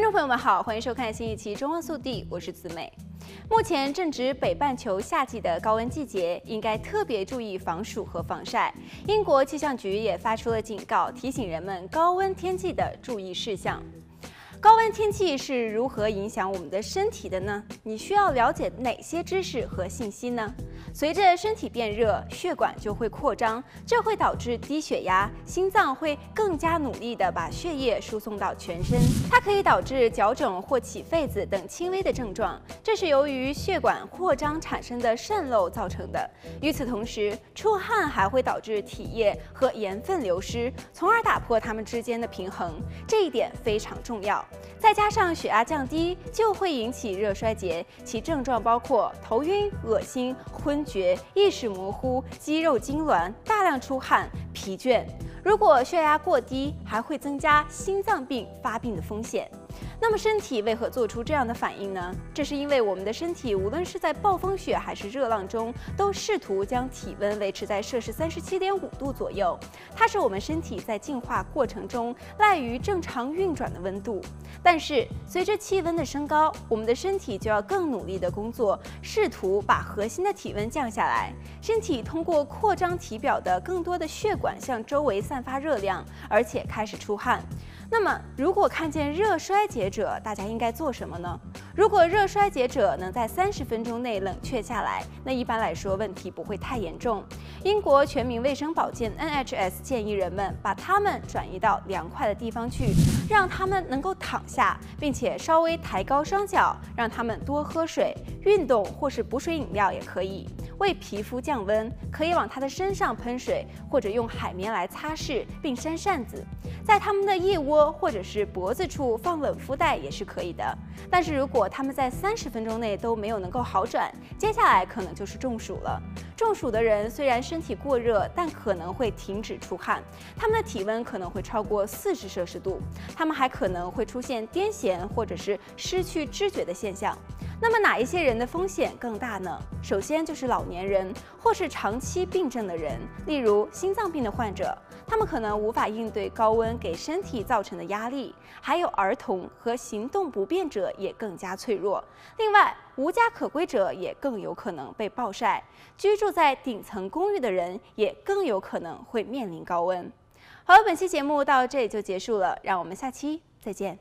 观众朋友们好，欢迎收看新一期《中温速递》，我是子美。目前正值北半球夏季的高温季节，应该特别注意防暑和防晒。英国气象局也发出了警告，提醒人们高温天气的注意事项。高温天气是如何影响我们的身体的呢？你需要了解哪些知识和信息呢？随着身体变热，血管就会扩张，这会导致低血压，心脏会更加努力地把血液输送到全身。它可以导致脚肿或起痱子等轻微的症状，这是由于血管扩张产生的渗漏造成的。与此同时，出汗还会导致体液和盐分流失，从而打破它们之间的平衡，这一点非常重要。再加上血压降低，就会引起热衰竭，其症状包括头晕、恶心、昏厥、意识模糊、肌肉痉挛、大量出汗、疲倦。如果血压过低，还会增加心脏病发病的风险。那么身体为何做出这样的反应呢？这是因为我们的身体无论是在暴风雪还是热浪中，都试图将体温维持在摄氏三十七点五度左右。它是我们身体在进化过程中赖于正常运转的温度。但是随着气温的升高，我们的身体就要更努力的工作，试图把核心的体温降下来。身体通过扩张体表的更多的血管向周围散发热量，而且开始出汗。那么，如果看见热衰竭者，大家应该做什么呢？如果热衰竭者能在三十分钟内冷却下来，那一般来说问题不会太严重。英国全民卫生保健 NHS 建议人们把他们转移到凉快的地方去，让他们能够躺下，并且稍微抬高双脚，让他们多喝水、运动或是补水饮料也可以。为皮肤降温，可以往他的身上喷水，或者用海绵来擦拭并扇扇子。在他们的腋窝或者是脖子处放冷敷袋也是可以的。但是如果他们在三十分钟内都没有能够好转，接下来可能就是中暑了。中暑的人虽然身体过热，但可能会停止出汗，他们的体温可能会超过四十摄氏度，他们还可能会出现癫痫或者是失去知觉的现象。那么哪一些人的风险更大呢？首先就是老年人或是长期病症的人，例如心脏病的患者，他们可能无法应对高温给身体造成的压力。还有儿童和行动不便者也更加脆弱。另外，无家可归者也更有可能被暴晒。居住在顶层公寓的人也更有可能会面临高温。好了，本期节目到这里就结束了，让我们下期再见。